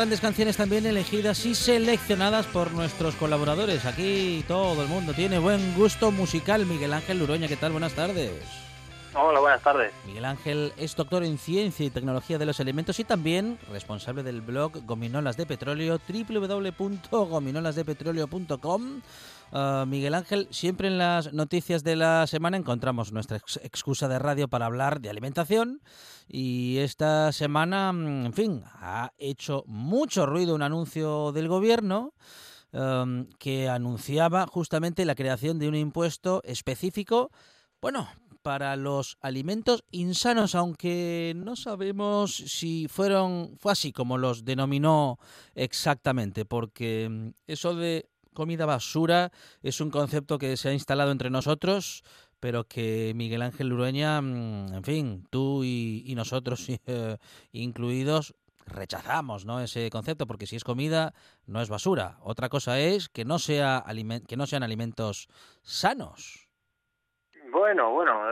Grandes canciones también elegidas y seleccionadas por nuestros colaboradores. Aquí todo el mundo tiene buen gusto musical. Miguel Ángel Uroña, ¿qué tal? Buenas tardes. Hola, buenas tardes. Miguel Ángel es doctor en Ciencia y Tecnología de los Elementos y también responsable del blog Gominolas de Petróleo, www.gominolasdepetróleo.com. Ah, Miguel Ángel, siempre en las noticias de la semana encontramos nuestra excusa de radio para hablar de alimentación y esta semana, mm, en fin, ha hecho mucho ruido un anuncio del gobierno que anunciaba justamente la creación de un impuesto específico, bueno, para los alimentos insanos, aunque no sabemos si fueron fue así como los denominó exactamente, porque mm, eso de comida basura es un concepto que se ha instalado entre nosotros, pero que Miguel Ángel Urueña, mm, en fin, tú y, nosotros eh, incluidos, rechazamos ¿no? ese concepto, porque si es comida, no es basura. Otra cosa es que no, sea que no sean alimentos sanos. Bueno, bueno,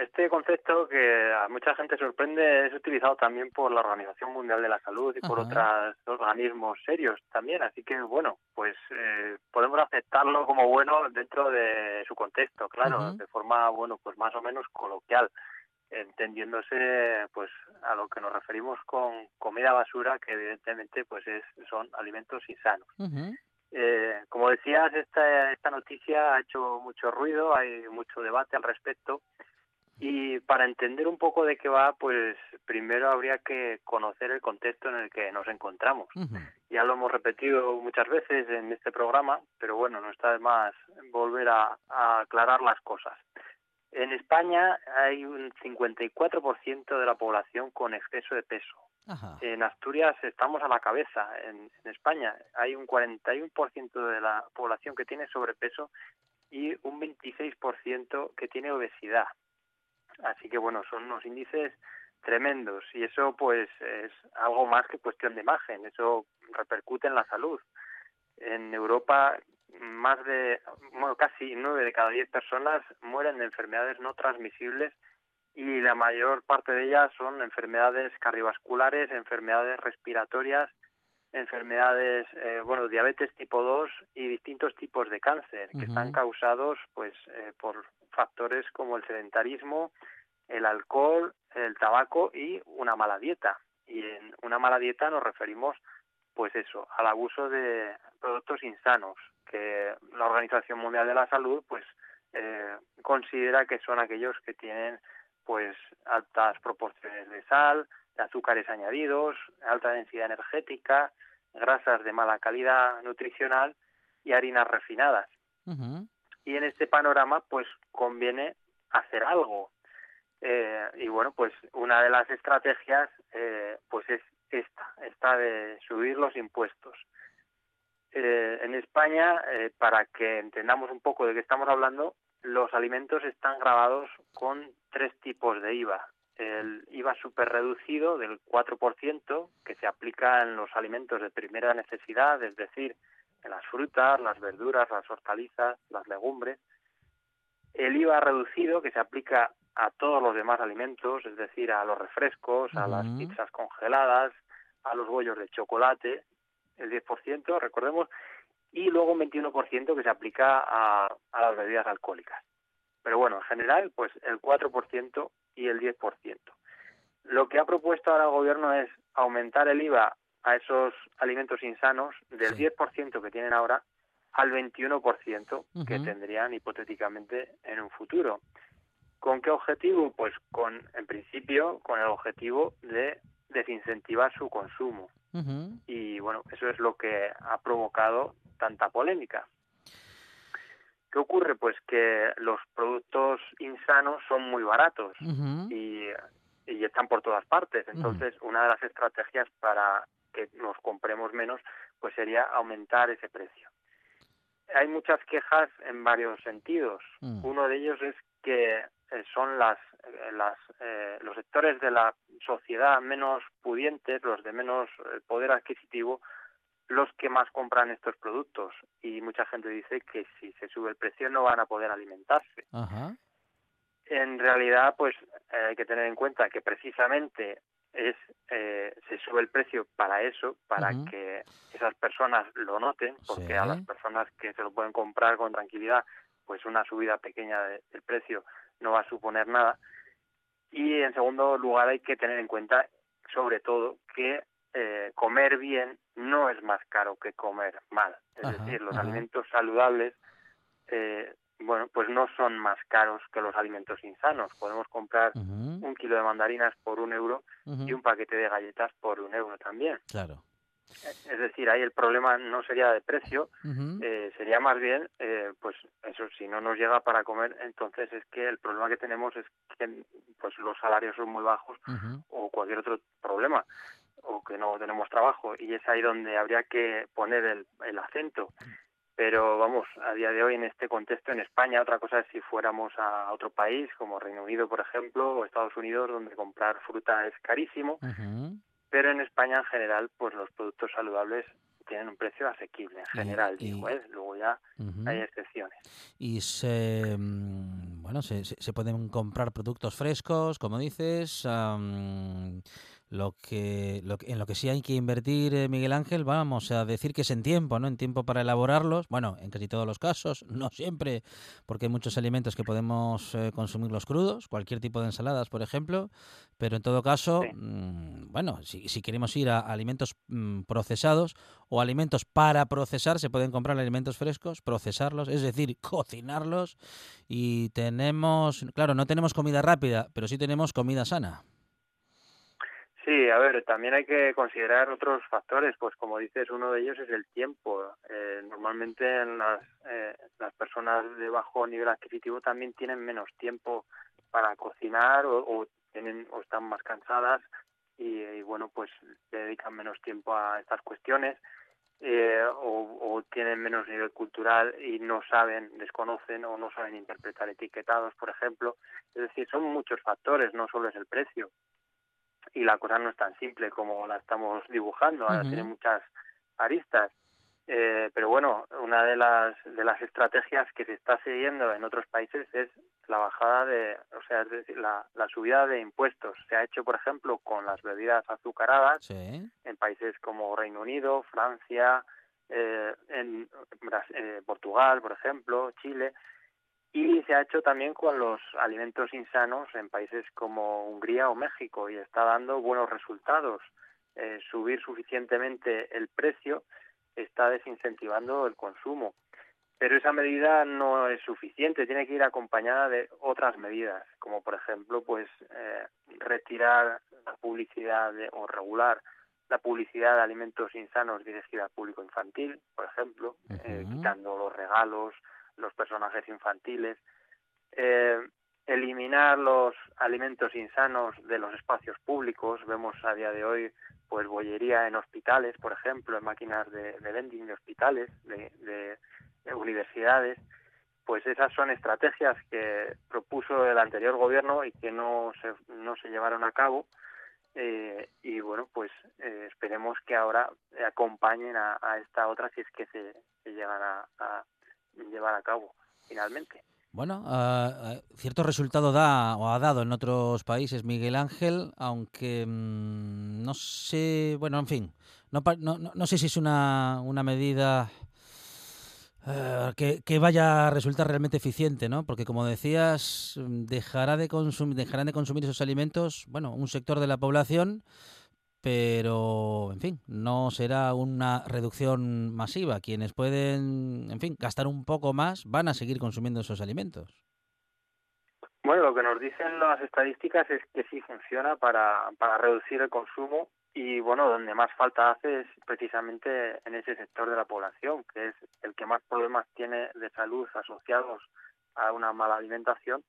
este concepto que a mucha gente sorprende es utilizado también por la Organización Mundial de la Salud y por otros organismos serios también, así que bueno, pues eh, podemos aceptarlo como bueno dentro de su contexto, claro, de forma, bueno, pues más o menos coloquial, entendiéndose pues a lo que nos referimos con comida basura, que evidentemente pues es, son alimentos insanos. Eh, como decías, esta, esta noticia ha hecho mucho ruido, hay mucho debate al respecto. Y para entender un poco de qué va, pues primero habría que conocer el contexto en el que nos encontramos. Ya lo hemos repetido muchas veces en este programa, pero bueno, no está de más volver a, aclarar las cosas. En España hay un 54% de la población con exceso de peso. En Asturias estamos a la cabeza. En, España hay un 41% de la población que tiene sobrepeso y un 26% que tiene obesidad. Así que bueno, son unos índices tremendos y eso pues es algo más que cuestión de imagen, eso repercute en la salud. En Europa más de, bueno, casi nueve de cada diez personas mueren de enfermedades no transmisibles y la mayor parte de ellas son enfermedades cardiovasculares, enfermedades respiratorias, enfermedades, eh, bueno, diabetes tipo 2 y distintos tipos de cáncer que están causados pues eh, por factores como el sedentarismo, el alcohol, el tabaco y una mala dieta. Y en una mala dieta nos referimos pues eso, al abuso de productos insanos, que la Organización Mundial de la Salud pues eh, considera que son aquellos que tienen pues altas proporciones de sal, de azúcares añadidos, alta densidad energética, grasas de mala calidad nutricional y harinas refinadas. Y en este panorama pues conviene hacer algo. Eh, y bueno, pues una de las estrategias eh, pues es esta, esta de subir los impuestos. Eh, en España, eh, para que entendamos un poco de qué estamos hablando, los alimentos están grabados con tres tipos de IVA. El IVA super reducido del 4%, que se aplica en los alimentos de primera necesidad, es decir, en las frutas, las verduras, las hortalizas, las legumbres. El IVA reducido, que se aplica a todos los demás alimentos, es decir, a los refrescos, a las pizzas congeladas, a los bollos de chocolate, el 10%, recordemos, y luego un 21% que se aplica a, a las bebidas alcohólicas. Pero bueno, en general, pues el 4% y el 10%. Lo que ha propuesto ahora el gobierno es aumentar el IVA a esos alimentos insanos del 10% que tienen ahora al 21% que tendrían hipotéticamente en un futuro. ¿Con qué objetivo? Pues con, en principio, con el objetivo de desincentivar su consumo. Y bueno, eso es lo que ha provocado tanta polémica. ¿Qué ocurre? Pues que los productos insanos son muy baratos y, y, están por todas partes. Entonces, una de las estrategias para que nos compremos menos, pues sería aumentar ese precio. Hay muchas quejas en varios sentidos. Mm. Uno de ellos es que son las, eh, las eh, los sectores de la sociedad menos pudientes, los de menos poder adquisitivo, los que más compran estos productos. Y mucha gente dice que si se sube el precio no van a poder alimentarse. En realidad, pues hay que tener en cuenta que precisamente es se sube el precio para eso, para que esas personas lo noten, porque a las personas que se lo pueden comprar con tranquilidad, pues una subida pequeña del precio no va a suponer nada. Y en segundo lugar hay que tener en cuenta, sobre todo, que eh, comer bien no es más caro que comer mal. Es decir, los alimentos saludables, eh, bueno, pues no son más caros que los alimentos insanos. Podemos comprar un kilo de mandarinas por un euro y un paquete de galletas por un euro también. Claro. Es decir, ahí el problema no sería de precio, eh, sería más bien, eh, pues si no nos llega para comer, entonces es que el problema que tenemos es que pues los salarios son muy bajos o cualquier otro problema, o que no tenemos trabajo, y es ahí donde habría que poner el, el acento. Pero vamos, a día de hoy en este contexto en España, otra cosa es si fuéramos a otro país, como Reino Unido, por ejemplo, o Estados Unidos, donde comprar fruta es carísimo pero en España en general pues los productos saludables tienen un precio asequible en general digo ¿eh? luego ya hay excepciones y se mm, bueno se, se, pueden comprar productos frescos como dices lo que, lo en lo que sí hay que invertir, eh, Miguel Ángel, vamos a decir que es en tiempo, ¿no? En tiempo para elaborarlos. Bueno, en casi todos los casos, no siempre, porque hay muchos alimentos que podemos eh, consumirlos crudos, cualquier tipo de ensaladas, por ejemplo. Pero en todo caso, mm, bueno, si, si, queremos ir a alimentos mm, procesados o alimentos para procesar, se pueden comprar alimentos frescos, procesarlos, es decir, cocinarlos. Y tenemos, claro, no tenemos comida rápida, pero sí tenemos comida sana. Sí, a ver, también hay que considerar otros factores, pues como dices, uno de ellos es el tiempo. Eh, normalmente en las, eh, las personas de bajo nivel adquisitivo también tienen menos tiempo para cocinar o, tienen o están más cansadas y, bueno, pues dedican menos tiempo a estas cuestiones. Eh, o, tienen menos nivel cultural y no saben, desconocen o no saben interpretar etiquetados, por ejemplo. Es decir, son muchos factores, no solo es el precio y la cosa no es tan simple como la estamos dibujando, ahora tiene muchas aristas. Eh, pero bueno, una de las de las estrategias que se está siguiendo en otros países es la bajada de, o sea, es decir, la, la subida de impuestos. Se ha hecho, por ejemplo, con las bebidas azucaradas en países como Reino Unido, Francia, eh, en eh, Portugal, por ejemplo, Chile y se ha hecho también con los alimentos insanos en países como Hungría o México y está dando buenos resultados. Eh, subir suficientemente el precio está desincentivando el consumo. Pero esa medida no es suficiente, tiene que ir acompañada de otras medidas, como por ejemplo, pues eh, retirar la publicidad o regular la publicidad de alimentos insanos dirigida al público infantil, por ejemplo, eh, quitando los regalos, los personajes infantiles, eh, eliminar los alimentos insanos de los espacios públicos. Vemos a día de hoy pues bollería en hospitales, por ejemplo, en máquinas de, vending de hospitales, de, universidades. Pues esas son estrategias que propuso el anterior gobierno y que no se, no se llevaron a cabo. Eh, y bueno, pues eh, esperemos que ahora acompañen a, esta otra si es que se, llegan a llevar a cabo finalmente. Bueno, uh, cierto resultado da o ha dado en otros países Miguel Ángel, aunque mmm, no sé, bueno, en fin, no, no, no sé si es una, una medida uh, que, que, vaya a resultar realmente eficiente, ¿no? Porque como decías, dejará de consumir, dejarán de consumir esos alimentos, bueno, un sector de la población pero en fin, no será una reducción masiva. Quienes pueden, en fin, gastar un poco más van a seguir consumiendo esos alimentos. Bueno, lo que nos dicen las estadísticas es que sí funciona para, para reducir el consumo y bueno, donde más falta hace es precisamente en ese sector de la población, que es el que más problemas tiene de salud asociados a una mala alimentación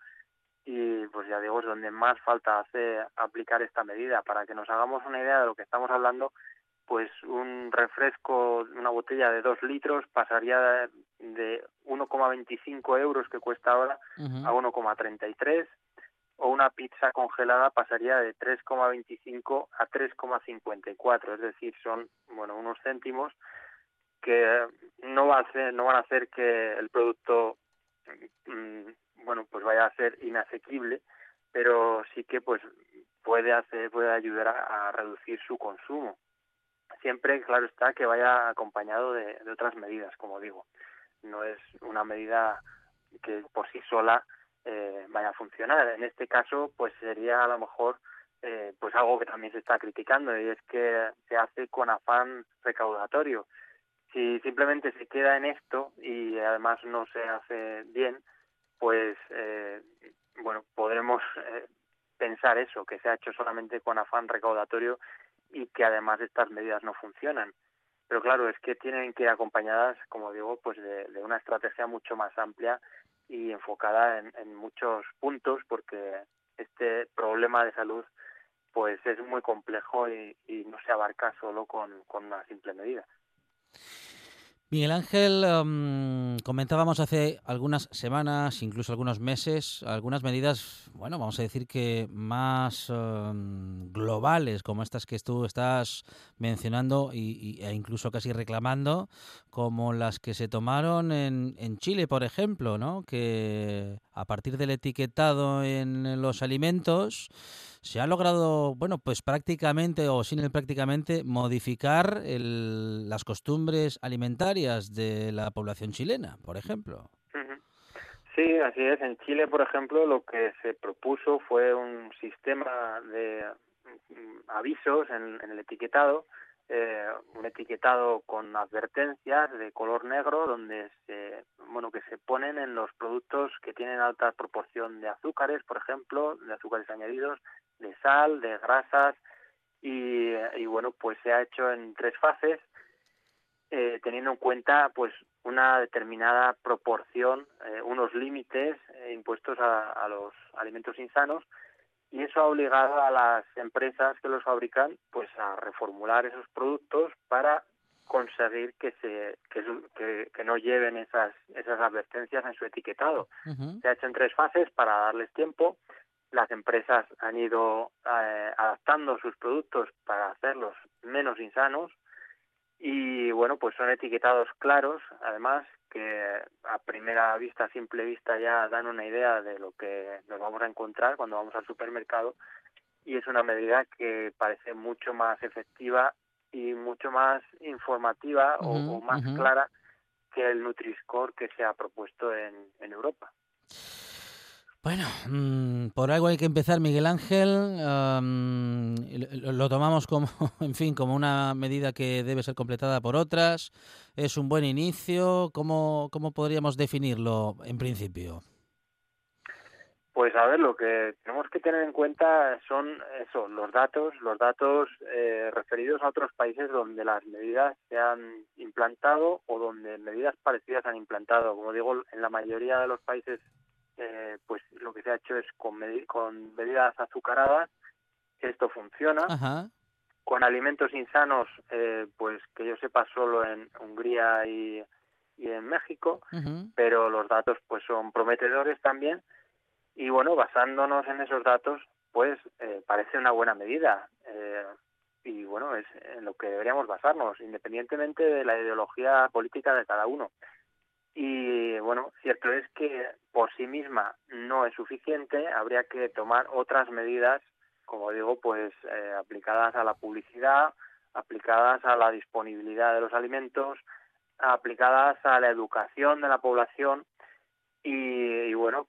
y pues ya digo es donde más falta hace aplicar esta medida. Para que nos hagamos una idea de lo que estamos hablando pues un refresco una botella de dos litros pasaría de 1,25 euros que cuesta ahora a 1,33 o una pizza congelada pasaría de 3,25 a 3,54 es decir son bueno unos céntimos que no va a hacer, no van a hacer que el producto mm, bueno, pues vaya a ser inasequible, pero sí que pues puede hacer, puede ayudar a, reducir su consumo. Siempre, claro está, que vaya acompañado de, otras medidas, como digo. No es una medida que por sí sola eh, vaya a funcionar. En este caso, pues sería a lo mejor eh, pues algo que también se está criticando y es que se hace con afán recaudatorio. Si simplemente se queda en esto y además no se hace bien, pues eh, bueno, podremos eh, pensar eso, que se ha hecho solamente con afán recaudatorio y que además estas medidas no funcionan. Pero claro, es que tienen que ir acompañadas, como digo, pues de, una estrategia mucho más amplia y enfocada en, muchos puntos, porque este problema de salud pues es muy complejo y, no se abarca solo con, con una simple medida. Miguel Ángel, em, comentábamos hace algunas semanas, incluso algunos meses, algunas medidas, bueno, vamos a decir que más em, globales, como estas que tú estás mencionando y, e incluso casi reclamando, como las que se tomaron en, en Chile, por ejemplo, ¿no? Que a partir del etiquetado en los alimentos, se ha logrado, bueno, pues prácticamente o sin el prácticamente modificar las costumbres alimentarias de la población chilena, por ejemplo. Sí, así es. En Chile, por ejemplo, lo que se propuso fue un sistema de mm, avisos en el etiquetado eh, un etiquetado con advertencias de color negro donde se bueno que se ponen en los productos que tienen alta proporción de azúcares por ejemplo de azúcares añadidos de sal de grasas y, y bueno, pues se ha hecho en tres fases, eh, teniendo en cuenta pues una determinada proporción, eh, unos límites eh, impuestos a, a, los alimentos insanos y eso ha obligado a las empresas que los fabrican pues a reformular esos productos para conseguir que se que, que, no lleven esas esas advertencias en su etiquetado. Se ha hecho en tres fases para darles tiempo. Las empresas han ido eh, adaptando sus productos para hacerlos menos insanos y bueno, pues son etiquetados claros, además que a primera vista, a simple vista ya dan una idea de lo que nos vamos a encontrar cuando vamos al supermercado y es una medida que parece mucho más efectiva y mucho más informativa o, más clara que el Nutri-Score que se ha propuesto en, en Europa. Bueno, mm, por algo hay que empezar, Miguel Ángel. lo tomamos como, en fin, como una medida que debe ser completada por otras. Es un buen inicio. ¿Cómo, cómo podríamos definirlo en principio? Pues a ver, lo que tenemos que tener en cuenta son eso, los datos, los datos eh, referidos a otros países donde las medidas se han implantado o donde medidas parecidas han implantado. Como digo, en la mayoría de los países eh, pues lo que se ha hecho es con, con bebidas azucaradas, esto funciona. Con alimentos insanos, eh, pues que yo sepa solo en Hungría y, en México, pero los datos pues son prometedores también. Y bueno, basándonos en esos datos, pues eh, parece una buena medida. y bueno, es en lo que deberíamos basarnos, independientemente de la ideología política de cada uno. Y bueno, cierto es que por sí misma no es suficiente, habría que tomar otras medidas, como digo, pues eh, aplicadas a la publicidad, aplicadas a la disponibilidad de los alimentos, aplicadas a la educación de la población y,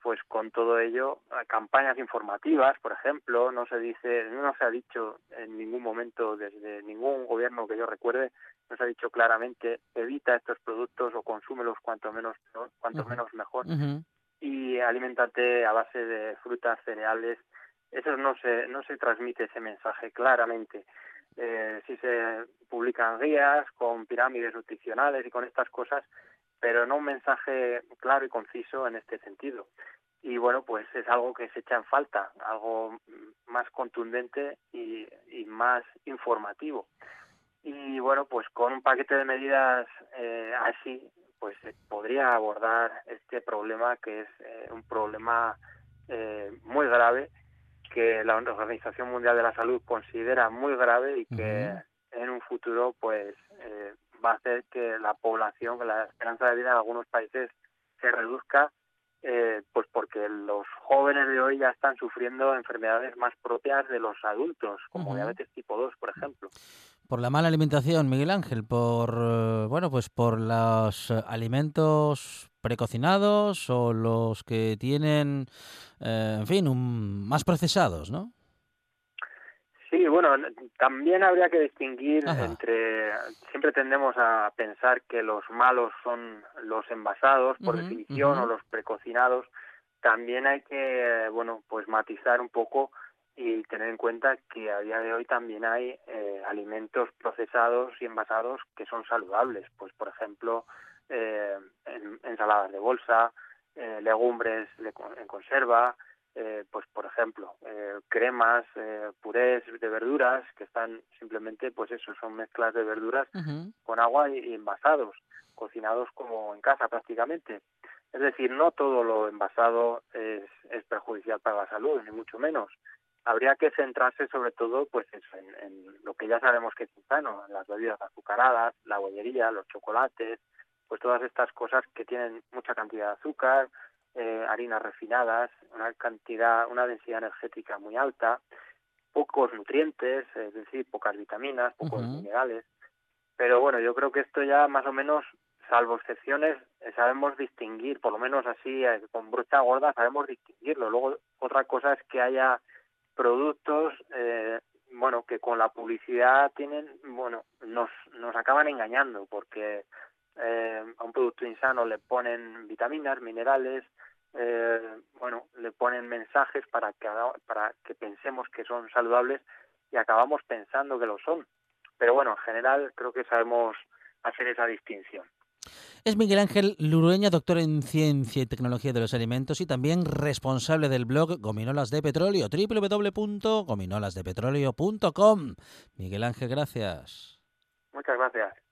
pues con todo ello, campañas informativas, por ejemplo, no se dice, no se ha dicho en ningún momento desde ningún gobierno que yo recuerde, no se ha dicho claramente evita estos productos o consúmelos cuanto menos cuanto menos mejor y alimentate a base de frutas, cereales. Eso no se no se transmite ese mensaje claramente. Eh, sí se publican guías con pirámides nutricionales y con estas cosas, pero no un mensaje claro y conciso en este sentido. Y bueno, pues es algo que se echa en falta, algo más contundente y, más informativo. Y bueno, pues con un paquete de medidas eh, así, pues se podría abordar este problema que es eh, un problema eh, muy grave que la Organización Mundial de la Salud considera muy grave y que en un futuro pues eh, va a hacer que la población, que la esperanza de vida en algunos países se reduzca, eh, pues porque los jóvenes de hoy ya están sufriendo enfermedades más propias de los adultos, como diabetes tipo 2, por ejemplo. Por la mala alimentación, Miguel Ángel, por eh, bueno, pues por los alimentos precocinados o los que tienen, eh, en fin, un, más procesados, ¿no? Sí, bueno, también habría que distinguir entre, siempre tendemos a pensar que los malos son los envasados, por definición, o los precocinados. También hay que, bueno, pues matizar un poco y tener en cuenta que a día de hoy también hay eh, alimentos procesados y envasados que son saludables, pues por ejemplo, eh, ensaladas de bolsa, eh, legumbres en conserva, eh, pues por ejemplo eh, cremas eh, purés de verduras que están simplemente pues eso son mezclas de verduras con agua y, envasados cocinados como en casa prácticamente. Es decir no todo lo envasado es, es perjudicial para la salud ni mucho menos. Habría que centrarse sobre todo pues eso, en, en, lo que ya sabemos que es sano las bebidas azucaradas la bollería los chocolates pues todas estas cosas que tienen mucha cantidad de azúcar eh, harinas refinadas, una cantidad, una densidad energética muy alta, pocos nutrientes, es decir, pocas vitaminas, pocos minerales. Pero bueno, yo creo que esto ya más o menos, salvo excepciones, eh, sabemos distinguir, por lo menos así, eh, con brocha gorda sabemos distinguirlo. Luego, otra cosa es que haya productos, eh, bueno, que con la publicidad tienen, bueno, nos, nos acaban engañando, porque eh, a un producto insano le ponen vitaminas, minerales, eh, bueno, le ponen mensajes para que, para que pensemos que son saludables, y acabamos pensando que lo son. Pero bueno, en general creo que sabemos hacer esa distinción. Es Miguel Ángel Lurueña, doctor en Ciencia y Tecnología de los Alimentos y también responsable del blog Gominolas de Petróleo, www.gominolasdepetróleo.com. Miguel Ángel, gracias. Muchas gracias.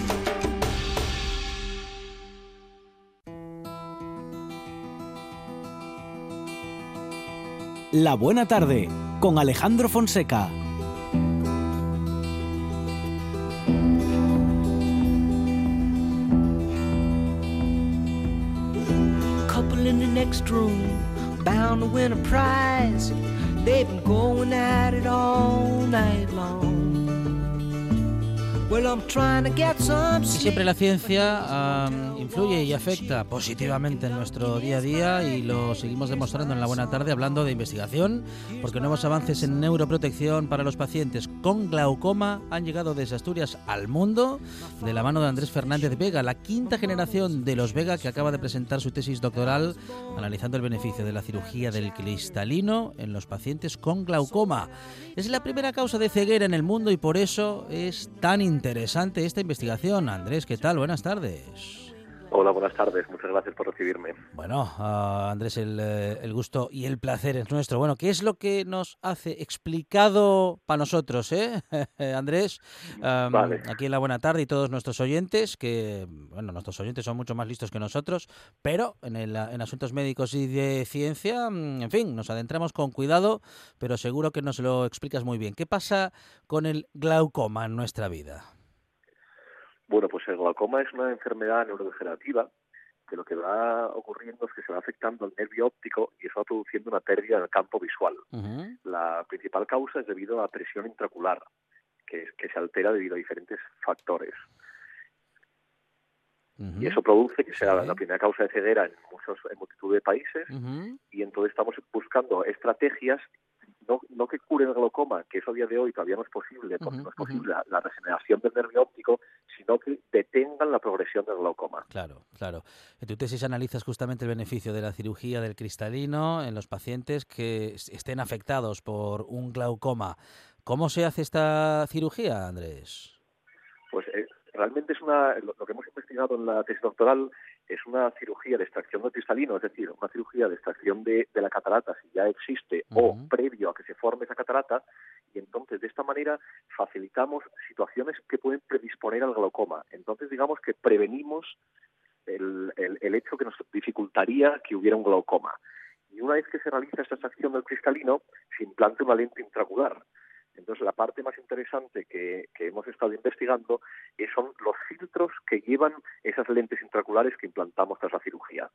La Buena Tarde con Alejandro Fonseca. Couple in the next room, bound to win a prize. They've been going at it all night long. Y siempre la ciencia um, influye y afecta positivamente en nuestro día a día y lo seguimos demostrando en la buena tarde hablando de investigación, porque nuevos avances en neuroprotección para los pacientes con glaucoma han llegado desde Asturias al mundo de la mano de Andrés Fernández Vega, la quinta generación de los Vega que acaba de presentar su tesis doctoral analizando el beneficio de la cirugía del cristalino en los pacientes con glaucoma. Es la primera causa de ceguera en el mundo y por eso es tan interesante esta investigación. Andrés, ¿qué tal? Buenas tardes. Hola, buenas tardes. Muchas gracias por recibirme. Bueno, uh, Andrés, el, eh, el, gusto y el placer es nuestro. Bueno, ¿qué es lo que nos hace explicado para nosotros, eh? Andrés? Um, Vale. Aquí en la buena tarde y todos nuestros oyentes, que, bueno, nuestros oyentes son mucho más listos que nosotros, pero en, el, en asuntos médicos y de ciencia, mm, en fin, nos adentramos con cuidado, pero seguro que nos lo explicas muy bien. ¿Qué pasa con el glaucoma en nuestra vida? Bueno, pues el glaucoma es una enfermedad neurodegenerativa que lo que va ocurriendo es que se va afectando el nervio óptico y eso va produciendo una pérdida del campo visual. Uh -huh. La principal causa es debido a la presión intraocular, que, que se altera debido a diferentes factores. Uh -huh. Y eso produce que sea Sí. la primera causa de ceguera en, muchos, en multitud de países Uh -huh. y entonces estamos buscando estrategias no, no que curen el glaucoma, que eso a día de hoy todavía no es posible, porque no es posible la, la regeneración del nervio óptico, sino que detengan la progresión del glaucoma. Claro, claro. En tu tesis analizas justamente el beneficio de la cirugía del cristalino en los pacientes que es- estén afectados por un glaucoma. ¿Cómo se hace esta cirugía, Andrés? Pues eh, realmente es una, lo, lo que hemos investigado en la tesis doctoral es una cirugía de extracción del cristalino, es decir, una cirugía de extracción de, de la catarata si ya existe o previo a que se forme esa catarata, y entonces de esta manera facilitamos situaciones que pueden predisponer al glaucoma. Entonces digamos que prevenimos el, el- el hecho que nos dificultaría que hubiera un glaucoma. Y una vez que se realiza esta extracción del cristalino, se implanta una lente intraocular. Entonces, la parte más interesante que, que hemos estado investigando eh, son los filtros que llevan esas lentes intraoculares que implantamos tras la cirugía.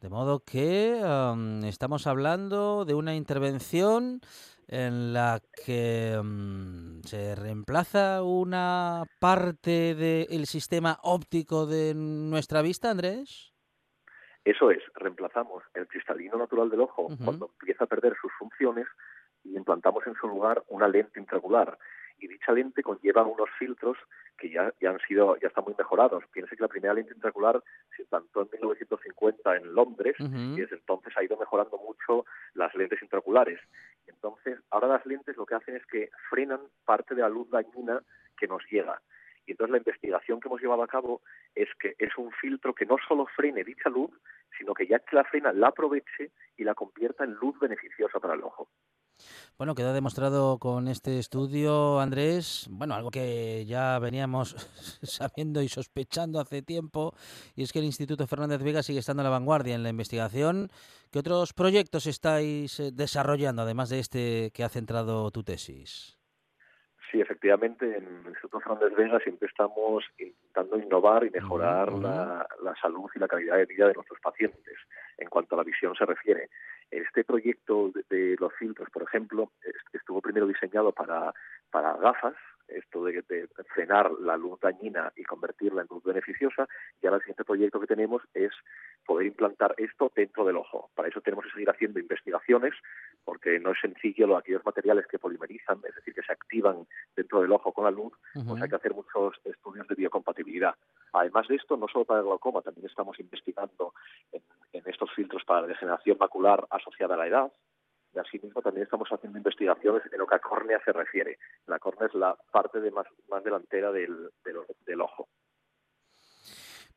De modo que am, estamos hablando de una intervención en la que mm, se reemplaza una parte del sistema óptico de nuestra vista, Andrés. Eso es, reemplazamos el cristalino natural del ojo cuando empieza a perder sus funciones y implantamos en su lugar una lente intraocular. Y dicha lente conlleva unos filtros que ya, ya han sido, ya están muy mejorados. Piense que la primera lente intraocular se implantó en 1950 en Londres y desde entonces ha ido mejorando mucho las lentes intraoculares. Entonces, ahora las lentes lo que hacen es que frenan parte de la luz dañina que nos llega. Y entonces la investigación que hemos llevado a cabo es que es un filtro que no solo frene dicha luz, sino que ya que la frena, la aproveche y la convierta en luz beneficiosa para el ojo. Bueno, queda demostrado con este estudio, Andrés, bueno, algo que ya veníamos sabiendo y sospechando hace tiempo, y es que el Instituto Fernández Vega sigue estando a la vanguardia en la investigación. ¿Qué otros proyectos estáis eh, desarrollando, además de este que ha centrado tu tesis? Sí, efectivamente, en el Instituto Fernández Vega siempre estamos intentando innovar y mejorar la salud y la calidad de vida de nuestros pacientes en cuanto a la visión se refiere. Este proyecto de, de los filtros, por ejemplo, est- estuvo primero diseñado para, para gafas, esto de, de frenar la luz dañina y convertirla en luz beneficiosa, y ahora el siguiente proyecto que tenemos es poder implantar esto dentro del ojo. Para eso tenemos que seguir haciendo investigaciones, porque no es sencillo lo, aquellos materiales que polimerizan, es decir, que se activan dentro del ojo con la luz, pues hay que hacer muchos estudios de biocompatibilidad. Además de esto, no solo para el glaucoma, también estamos investigando en, estos filtros para la degeneración macular asociada a la edad, y asimismo también estamos haciendo investigaciones en lo que a córnea se refiere. La córnea es la parte de más, más delantera del, del ojo.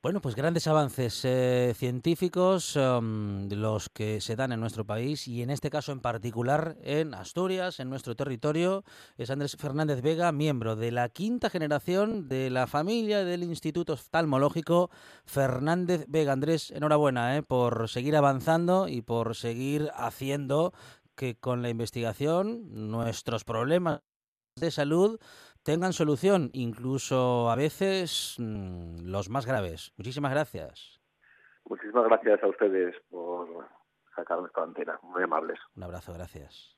Bueno, pues grandes avances eh, científicos um, los que se dan en nuestro país y en este caso en particular en Asturias, en nuestro territorio. Es Andrés Fernández Vega, miembro de la quinta generación de la familia del Instituto Oftalmológico Fernández Vega. Andrés, enhorabuena eh, por seguir avanzando y por seguir haciendo que con la investigación nuestros problemas de salud tengan solución, incluso a veces mm, los más graves. Muchísimas gracias. Muchísimas gracias a ustedes por sacar esta antena. Muy amables. Un abrazo, gracias.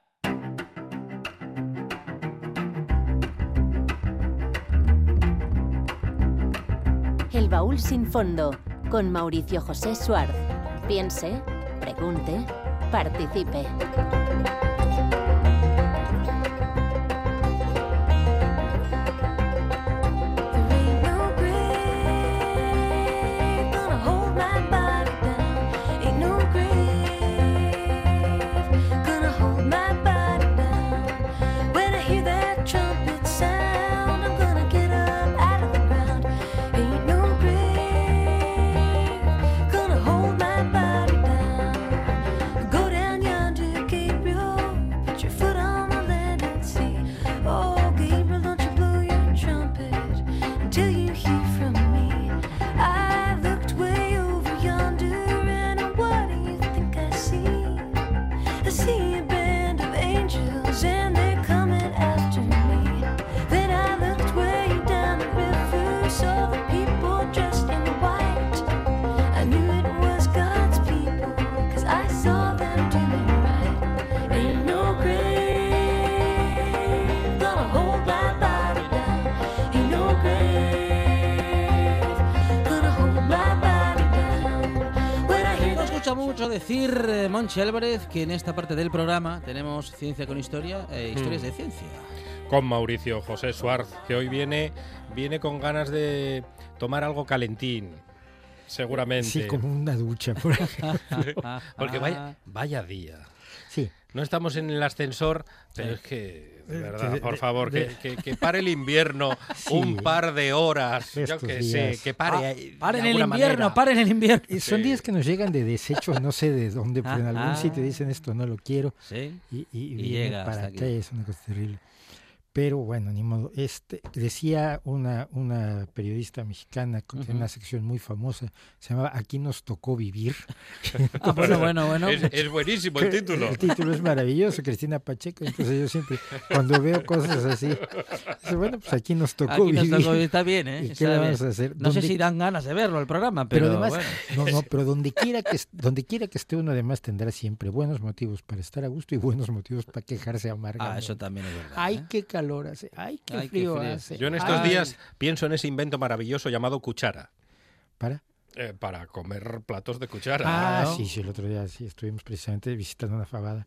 El baúl sin fondo con Mauricio José Suárez. Piense, pregunte, participe. Monchi Álvarez, que en esta parte del programa tenemos Ciencia con Historia e Historias mm. de Ciencia. Con Mauricio José Suárez, que hoy viene, viene con ganas de tomar algo calentín. Seguramente. Sí, como una ducha. Por Porque vaya, vaya día. Sí. No estamos en el ascensor, pero es que verdad, por favor, que, que, pare el invierno un par de horas, yo que sé, que pare. Ah, paren el invierno, paren el invierno. Y son días que nos llegan de desechos, no sé de dónde, pero en algún sitio dicen esto no lo quiero. Sí. Y, y, llega para acá, es una cosa terrible. Pero bueno, ni modo. Este, decía una, una periodista mexicana que tiene una sección muy famosa, se llamaba Aquí nos tocó vivir. Ah, bueno, bueno, bueno. Es, buenísimo el título. El título es maravilloso, Cristina Pacheco. Entonces yo siempre, cuando veo cosas así, bueno, pues aquí nos tocó aquí nos Tocó, está bien, ¿eh? qué le vamos a hacer? No sé si dan ganas de verlo el programa, pero, pero además, no, no, pero donde quiera que donde quiera que esté uno además tendrá siempre buenos motivos para estar a gusto y buenos motivos para quejarse amargamente. Ah, eso también es verdad. Ay, ¿eh? qué calor hace. Ay, qué frío, hace. Yo en estos días pienso en ese invento maravilloso llamado cuchara. ¿Para? Eh, para comer platos de cuchara. Ah, sí, sí, el otro día sí estuvimos precisamente visitando una fabada.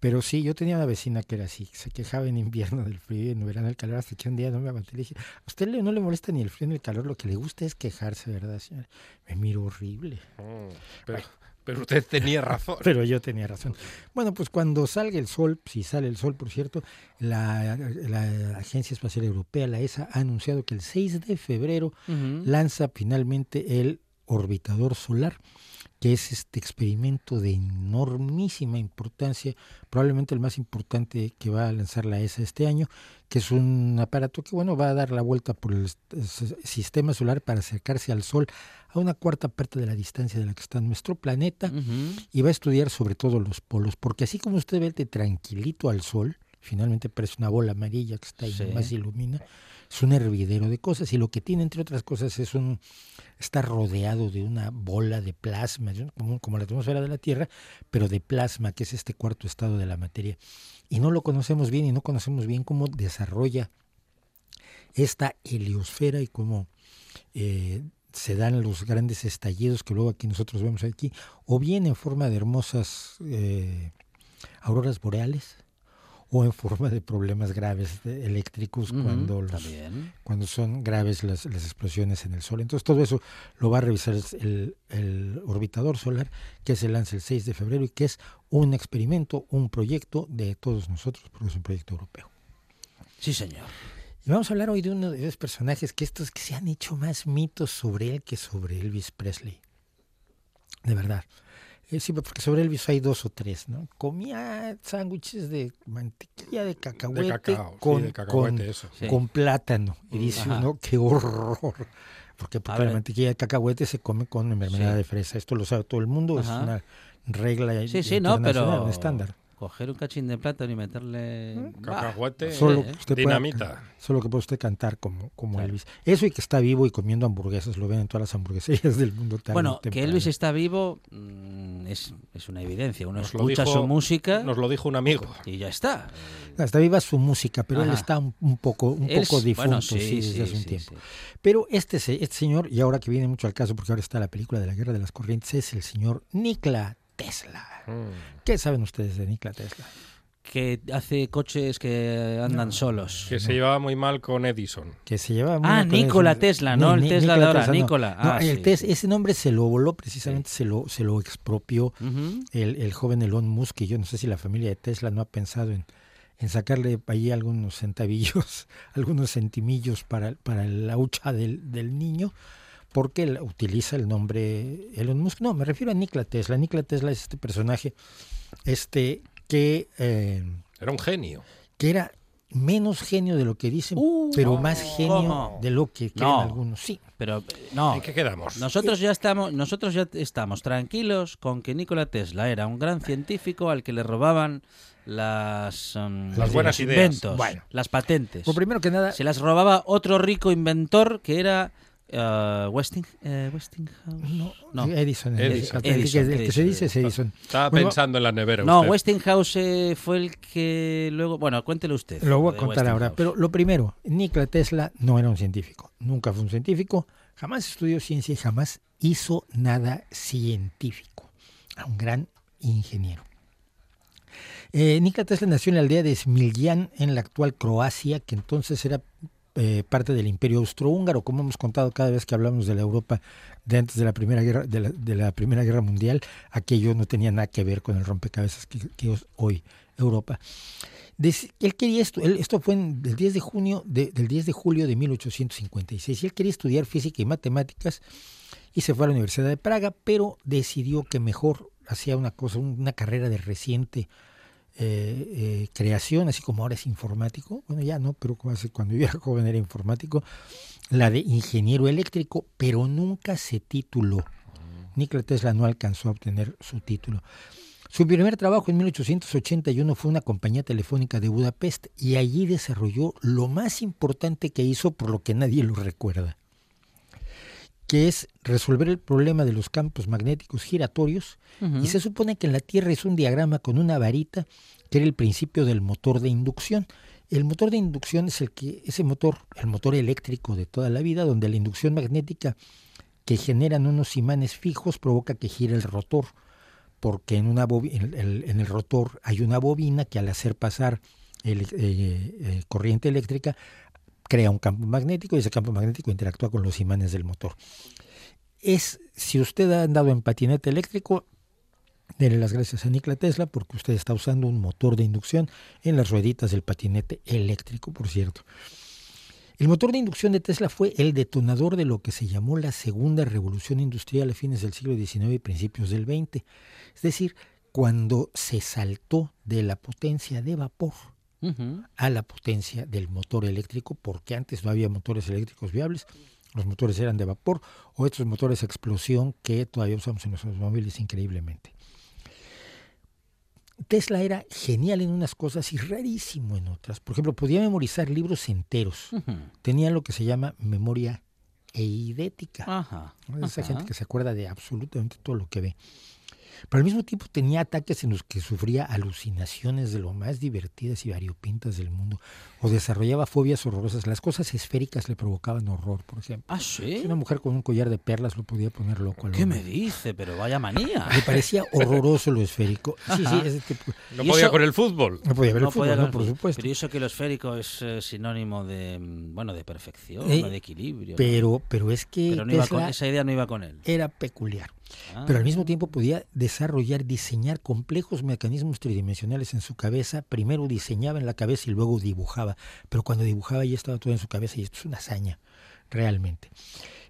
Pero sí, yo tenía una vecina que era así, se quejaba en invierno del frío y en verano del calor, hasta que un día no me aguanté y le dije, a usted no le molesta ni el frío ni el calor, lo que le gusta es quejarse, ¿verdad, señora? Me miro horrible. Mm, pero, pero usted tenía razón. Pero yo tenía razón. Bueno, pues cuando salga el sol, si sale el sol, por cierto, la, Agencia Espacial Europea, la ESA, ha anunciado que el 6 de febrero lanza finalmente el orbitador solar que es este experimento de enormísima importancia, probablemente el más importante que va a lanzar la ESA este año, que es un aparato que bueno va a dar la vuelta por el sistema solar para acercarse al Sol a una cuarta parte de la distancia de la que está nuestro planeta y va a estudiar sobre todo los polos, porque así como usted ve tranquilito al Sol, finalmente parece una bola amarilla que está ahí y más ilumina, es un hervidero de cosas y lo que tiene entre otras cosas es un está rodeado de una bola de plasma como, la atmósfera de la Tierra pero de plasma que es este cuarto estado de la materia. Y no lo conocemos bien y no conocemos bien cómo desarrolla esta heliosfera y cómo eh, se dan los grandes estallidos que luego aquí nosotros vemos aquí o bien en forma de hermosas eh, auroras boreales o en forma de problemas graves eléctricos cuando cuando son graves las, explosiones en el Sol. Entonces todo eso lo va a revisar el, el, orbitador solar que se lanza el 6 de febrero y que es un experimento, un proyecto de todos nosotros, porque es un proyecto europeo. Sí, señor. Y vamos a hablar hoy de uno de esos personajes que estos que se han hecho más mitos sobre él que sobre Elvis Presley. De verdad. Eh, sí, porque sobre Elvis hay dos o tres, ¿no? Comía sándwiches de mantequilla de cacahuete con, con, plátano. Y dice uno, qué horror. Porque, porque la mantequilla de cacahuete se come con mermelada de fresa. Esto lo sabe todo el mundo, es una regla sí, sí, no, pero... un estándar coger un cachín de plátano y meterle ¿Mm? cacahuete, solo dinamita. solo que puede usted cantar como, como Elvis. Eso y que está vivo y comiendo hamburguesas, lo ven en todas las hamburgueserías del mundo. bueno, que Elvis está vivo mm, es, es, una evidencia. Uno escucha su música. Nos lo dijo un amigo. Y ya está. Está viva su música, pero él está un, poco, un poco difunto sí, desde hace un tiempo. Pero este, este señor, y ahora que viene mucho al caso, porque ahora está la película de la Guerra de las Corrientes, es el señor Nikola Tesla. Mm. ¿Qué saben ustedes de Nikola Tesla? que hace coches que andan solos. Que se llevaba muy mal con Edison. Que se llevaba muy ah, Nikola Tesla, no, el Tesla de ahora, Nikola. Ah, ese nombre se lo voló, precisamente se, lo, se lo expropió el, el, joven Elon Musk, y yo no sé si la familia de Tesla no ha pensado en, en sacarle ahí algunos centavillos, algunos centimillos para, para la hucha del, del niño porque él utiliza el nombre Elon Musk. No, me refiero a Nikola Tesla. Nikola Tesla es este personaje este que... Eh, era un genio. Que era menos genio de lo que dicen, uh, pero más genio de lo que creen algunos. Sí, pero no. ¿En qué quedamos? Nosotros ya estamos, nosotros ya estamos tranquilos con que Nikola Tesla era un gran científico al que le robaban las, um, las buenas inventos, las patentes. Por primero que nada, se las robaba otro rico inventor que era Uh, Westing, uh, Westinghouse. No, no. Edison, Edison, Edison, El, que, se dice es Edison. Estaba pensando en la nevera. No, Westinghouse eh, fue el que luego. Bueno, cuéntelo usted. Lo voy a contar ahora. Pero lo primero, Nikola Tesla no era un científico. Nunca fue un científico. Jamás estudió ciencia y jamás hizo nada científico. Era un gran ingeniero. Eh, Nikola Tesla nació en la aldea de Smiljan, en la actual Croacia, que entonces era eh, parte del imperio austrohúngaro, como hemos contado cada vez que hablamos de la Europa de antes de la Primera Guerra, Mundial, aquello no tenía nada que ver con el rompecabezas que, es hoy Europa. él quería esto, esto fue el 10 de junio del 10 de julio de 1856 y él quería estudiar física y matemáticas y se fue a la Universidad de Praga, pero decidió que mejor hacía una cosa, una carrera de reciente eh, eh, creación, así como ahora es informático, bueno ya no, pero cuando yo era joven era informático, la de ingeniero eléctrico, pero nunca se tituló. Nikola Tesla no alcanzó a obtener su título. Su primer trabajo en 1881 fue una compañía telefónica de Budapest y allí desarrolló lo más importante que hizo por lo que nadie lo recuerda, que es resolver el problema de los campos magnéticos giratorios y se supone que en la Tierra es un diagrama con una varita que era el principio del motor de inducción. El motor de inducción es el que ese motor, el motor eléctrico de toda la vida, donde la inducción magnética que generan unos imanes fijos provoca que gire el rotor, porque en, una en, el, en el rotor hay una bobina que al hacer pasar el, eh, eh, corriente eléctrica crea un campo magnético y ese campo magnético interactúa con los imanes del motor. Es, si usted ha andado en patinete eléctrico, Dele las gracias a Nikola Tesla porque usted está usando un motor de inducción en las rueditas del patinete eléctrico, por cierto. El motor de inducción de Tesla fue el detonador de lo que se llamó la segunda revolución industrial a fines del siglo XIX y principios del XX. Es decir, cuando se saltó de la potencia de vapor a la potencia del motor eléctrico, porque antes no había motores eléctricos viables, los motores eran de vapor o estos motores a explosión que todavía usamos en los automóviles increíblemente. Tesla era genial en unas cosas y rarísimo en otras. Por ejemplo, podía memorizar libros enteros. Tenía lo que se llama memoria eidética. Ajá, Esa gente que se acuerda de absolutamente todo lo que ve. Pero al mismo tiempo tenía ataques en los que sufría alucinaciones de lo más divertidas y variopintas del mundo, o desarrollaba fobias horrorosas. Las cosas esféricas le provocaban horror, por ejemplo. ¿Ah, sí? una mujer con un collar de perlas lo podía poner loco. ¿Qué me dice? Pero vaya manía. Le parecía horroroso lo esférico. Sí, sí, ese tipo. No podía con el fútbol. No podía ver el fútbol, no, por supuesto. Pero eso que lo esférico es eh, sinónimo de, mm, bueno, de perfección, eh, de equilibrio. Pero, pero es que esa idea no iba con él. Era peculiar. Pero al mismo ah. tiempo podía desarrollar, diseñar complejos mecanismos tridimensionales en su cabeza. Primero diseñaba en la cabeza y luego dibujaba. Pero cuando dibujaba ya estaba todo en su cabeza y esto es una hazaña, realmente.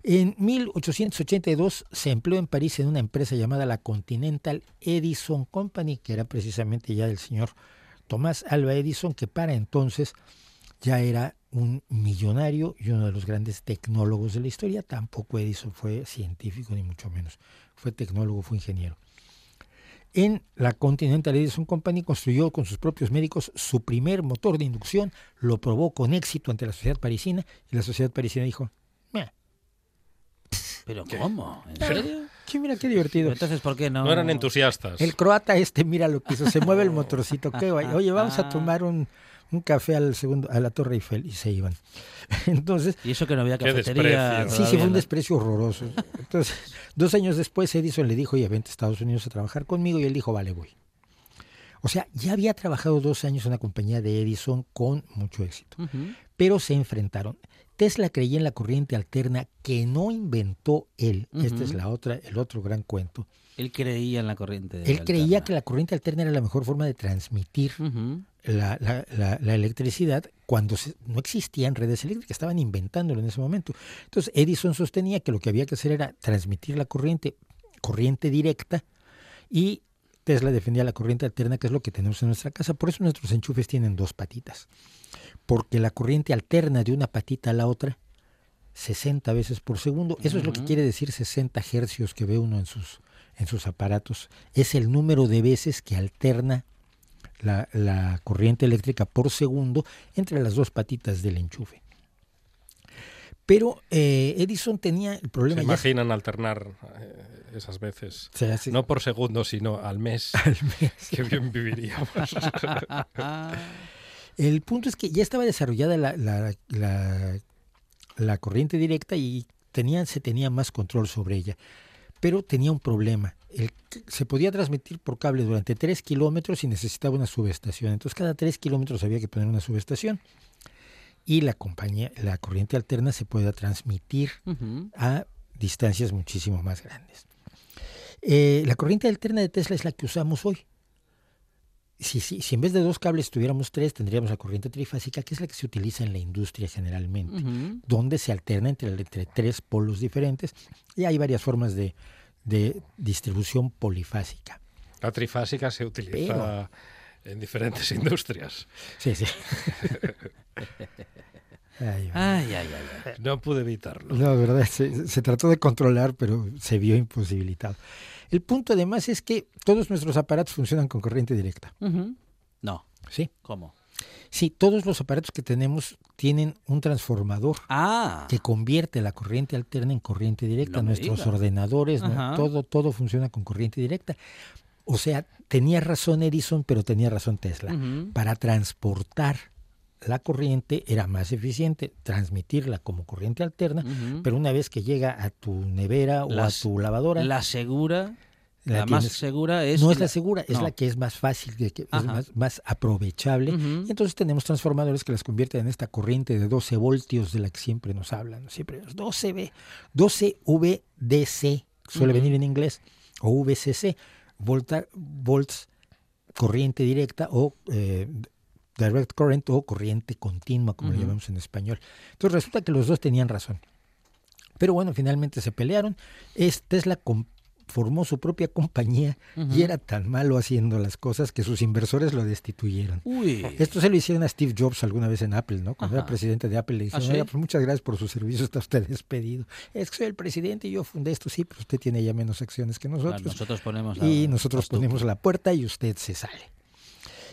En 1882 se empleó en París en una empresa llamada la Continental Edison Company, que era precisamente ya del señor Tomás Alba Edison, que para entonces ya era un millonario y uno de los grandes tecnólogos de la historia. Tampoco Edison fue científico, ni mucho menos. Fue tecnólogo, fue ingeniero. En la Continental Edison Company construyó con sus propios médicos su primer motor de inducción, lo probó con éxito ante la sociedad parisina y la sociedad parisina dijo, Meh. ¿Pero cómo? ¿En serio? Sí, mira qué divertido. entonces, ¿por qué no? No eran entusiastas. El croata este, mira lo que hizo, se mueve el motorcito, qué guay. Oye, vamos a tomar un, un café al segundo, a la Torre Eiffel y se iban. Entonces, y eso que no había cafetería. Sí, sí, fue un desprecio horroroso. Entonces, dos años después Edison le dijo, oye, vente a Estados Unidos a trabajar conmigo y él dijo, vale, voy. O sea, ya había trabajado dos años en la compañía de Edison con mucho éxito, pero se enfrentaron. Tesla creía en la corriente alterna que no inventó él. Este es la otra, el otro gran cuento. Él creía en la corriente. Él creía que la corriente alterna era la mejor forma de transmitir la, la, electricidad cuando no existían redes eléctricas, estaban inventándolo en ese momento. Entonces Edison sostenía que lo que había que hacer era transmitir la corriente, corriente directa, y Tesla defendía la corriente alterna, que es lo que tenemos en nuestra casa. Por eso nuestros enchufes tienen dos patitas, porque la corriente alterna de una patita a la otra 60 veces por segundo. Eso es lo que quiere decir 60 hercios que ve uno en sus, en sus aparatos. Es el número de veces que alterna la, corriente eléctrica por segundo entre las dos patitas del enchufe. Pero eh, Edison tenía el problema. ¿Se imaginan alternar eh, esas veces? No por segundo, sino al mes. Al mes. Qué bien viviríamos. el punto es que ya estaba desarrollada la, la, la, corriente directa y se tenía más control sobre ella. Pero tenía un problema se podía transmitir por cable durante 3 kilómetros y necesitaba una subestación. Entonces cada 3 kilómetros había que poner una subestación y la compañía, la corriente alterna se puede transmitir a distancias muchísimo más grandes. Eh, la corriente alterna de Tesla es la que usamos hoy. Si, si, si, en vez de dos cables tuviéramos tres, tendríamos la corriente trifásica, que es la que se utiliza en la industria generalmente, donde se alterna entre, entre tres polos diferentes. Y hay varias formas de, de distribución polifásica. La trifásica se utiliza en diferentes industrias. Sí, sí. Ay, ay, ay, no pude evitarlo. No, verdad, se, trató de controlar, pero se vio imposibilitado. El punto además es que todos nuestros aparatos funcionan con corriente directa. No. ¿Sí? ¿Cómo? Sí, todos los aparatos que tenemos tienen un transformador ah. que convierte la corriente alterna en corriente directa. Nuestros ordenadores, todo, todo funciona con corriente directa. O sea, tenía razón Edison, pero tenía razón Tesla. Para transportar la corriente era más eficiente transmitirla como corriente alterna, pero una vez que llega a tu nevera o a tu lavadora. La segura la, más segura es... No es la segura, es la que es más fácil, que es más, aprovechable. Y entonces tenemos transformadores que las convierten en esta corriente de 12 voltios de la que siempre nos hablan. Siempre 12V, 12 VDC, suele venir en inglés, o VCC, volta, volts, corriente directa o eh, direct current o corriente continua, como lo llamamos en español. Entonces resulta que los dos tenían razón. Pero bueno, finalmente se pelearon. Es Tesla formó su propia compañía y era tan malo haciendo las cosas que sus inversores lo destituyeron. Esto se lo hicieron a Steve Jobs alguna vez en Apple, ¿no? Cuando era presidente de Apple le dijeron, ¿Ah, pues muchas gracias por su servicio, está usted despedido. Es que soy el presidente y yo fundé esto, sí, pero usted tiene ya menos acciones que nosotros. nosotros ponemos y nosotros ponemos la puerta y usted se sale.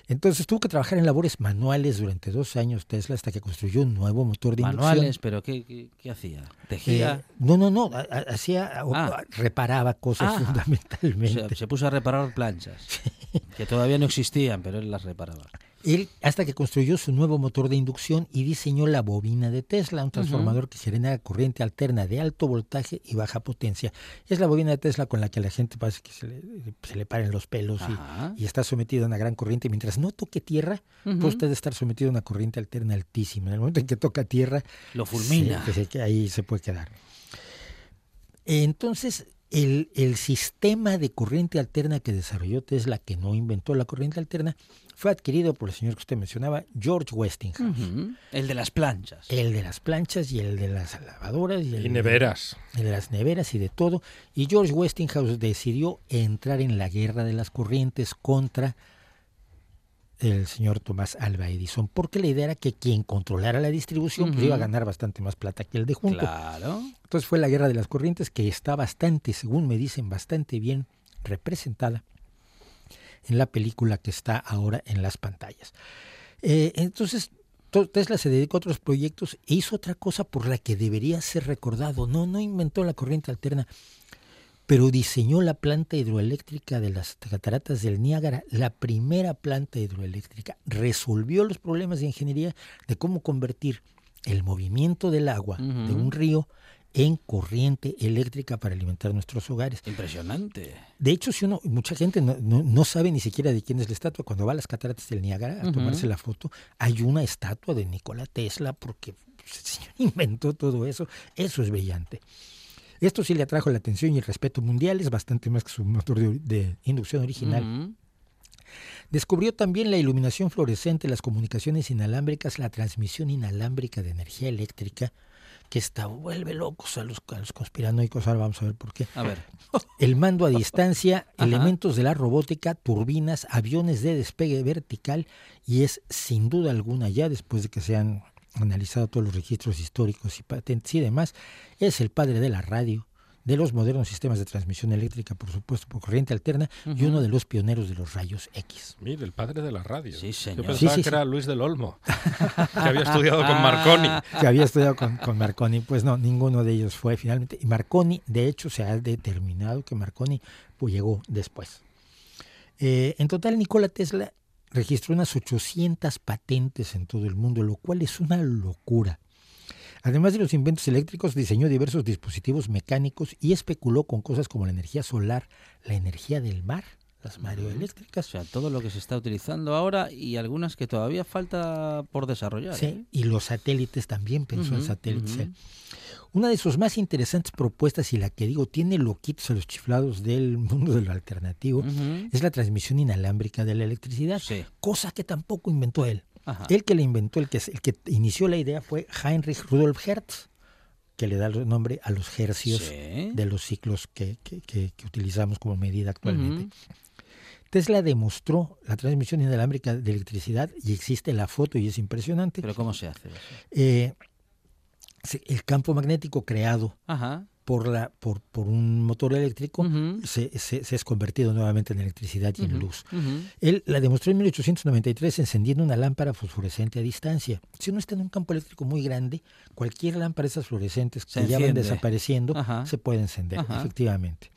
Entonces tuvo que trabajar en labores manuales durante dos años Tesla hasta que construyó un nuevo motor de inducción. ¿Manuales? ¿Pero qué, qué, hacía? ¿Tejía? Eh, no, no, no. Hacía, ah. reparaba cosas ah. fundamentalmente. se puso a reparar planchas, que todavía no existían, pero él las reparaba. Él, hasta que construyó su nuevo motor de inducción y diseñó la bobina de Tesla, un transformador que genera corriente alterna de alto voltaje y baja potencia. Es la bobina de Tesla con la que a la gente parece que se le, se le paren los pelos y, está sometido a una gran corriente. Mientras no toque tierra, puede usted estar sometido a una corriente alterna altísima. En el momento en que toca tierra, lo fulmina. que ahí se puede quedar. Entonces, el, el, sistema de corriente alterna que desarrolló Tesla, que no inventó la corriente alterna, fue adquirido por el señor que usted mencionaba, George Westinghouse. El de las planchas. El de las planchas y el de las lavadoras. Y, el neveras. De, el de las neveras y de todo. Y George Westinghouse decidió entrar en la guerra de las corrientes contra el señor Tomás Alba Edison, porque la idea era que quien controlara la distribución pues, iba a ganar bastante más plata que el de junto. Claro. Entonces fue la guerra de las corrientes que está bastante, según me dicen, bastante bien representada en la película que está ahora en las pantallas. Eh, entonces, Tesla se dedicó a otros proyectos e hizo otra cosa por la que debería ser recordado. No, no inventó la corriente alterna, pero diseñó la planta hidroeléctrica de las cataratas del Niágara, la primera planta hidroeléctrica. Resolvió los problemas de ingeniería de cómo convertir el movimiento del agua de un río en corriente eléctrica para alimentar nuestros hogares. Impresionante. De hecho, si uno, mucha gente no, sabe ni siquiera de quién es la estatua. Cuando va a las cataratas del Niágara a tomarse la foto, hay una estatua de Nikola Tesla porque se inventó todo eso. Eso es brillante. Esto sí le atrajo la atención y el respeto mundial, es bastante más que su motor de, inducción original. Descubrió también la iluminación fluorescente, las comunicaciones inalámbricas, la transmisión inalámbrica de energía eléctrica, que está vuelve locos a los, conspiranoicos. Ahora vamos a ver por qué. A ver. El mando a distancia, elementos de la robótica, turbinas, aviones de despegue vertical y es sin duda alguna ya después de que se han analizado todos los registros históricos y patentes y demás, es el padre de la radio, de los modernos sistemas de transmisión eléctrica, por supuesto, por corriente alterna, y uno de los pioneros de los rayos X. Mire, el padre de la radio. Sí, señor. Yo pensaba que era Luis del Olmo, que había estudiado con Marconi. Que había estudiado con, Marconi. Pues no, ninguno de ellos fue finalmente. Y Marconi, de hecho, se ha determinado que Marconi pues, llegó después. Eh, en total, Nikola Tesla registró unas 800 patentes en todo el mundo, lo cual es una locura. Además de los inventos eléctricos, diseñó diversos dispositivos mecánicos y especuló con cosas como la energía solar, la energía del mar, las mareoeléctricas. O sea, todo lo que se está utilizando ahora y algunas que todavía falta por desarrollar. Sí, ¿eh? y los satélites también, pensó en satélites. Una de sus más interesantes propuestas, y la que digo tiene loquitos a los chiflados del mundo de lo alternativo, es la transmisión inalámbrica de la electricidad, cosa que tampoco inventó él. El que le inventó, el que, el que inició la idea fue Heinrich Rudolf Hertz, que le da el nombre a los hercios de los ciclos que, utilizamos como medida actualmente. Tesla demostró la transmisión inalámbrica de electricidad y existe la foto y es impresionante. ¿Pero cómo se hace eso? Eh, el campo magnético creado por, la, por, por un motor eléctrico, se, se, es convertido nuevamente en electricidad y en luz. Él la demostró en 1893 encendiendo una lámpara fosforescente a distancia. Si uno está en un campo eléctrico muy grande, cualquier lámpara de esas fluorescentes que ya van desapareciendo se puede encender, efectivamente.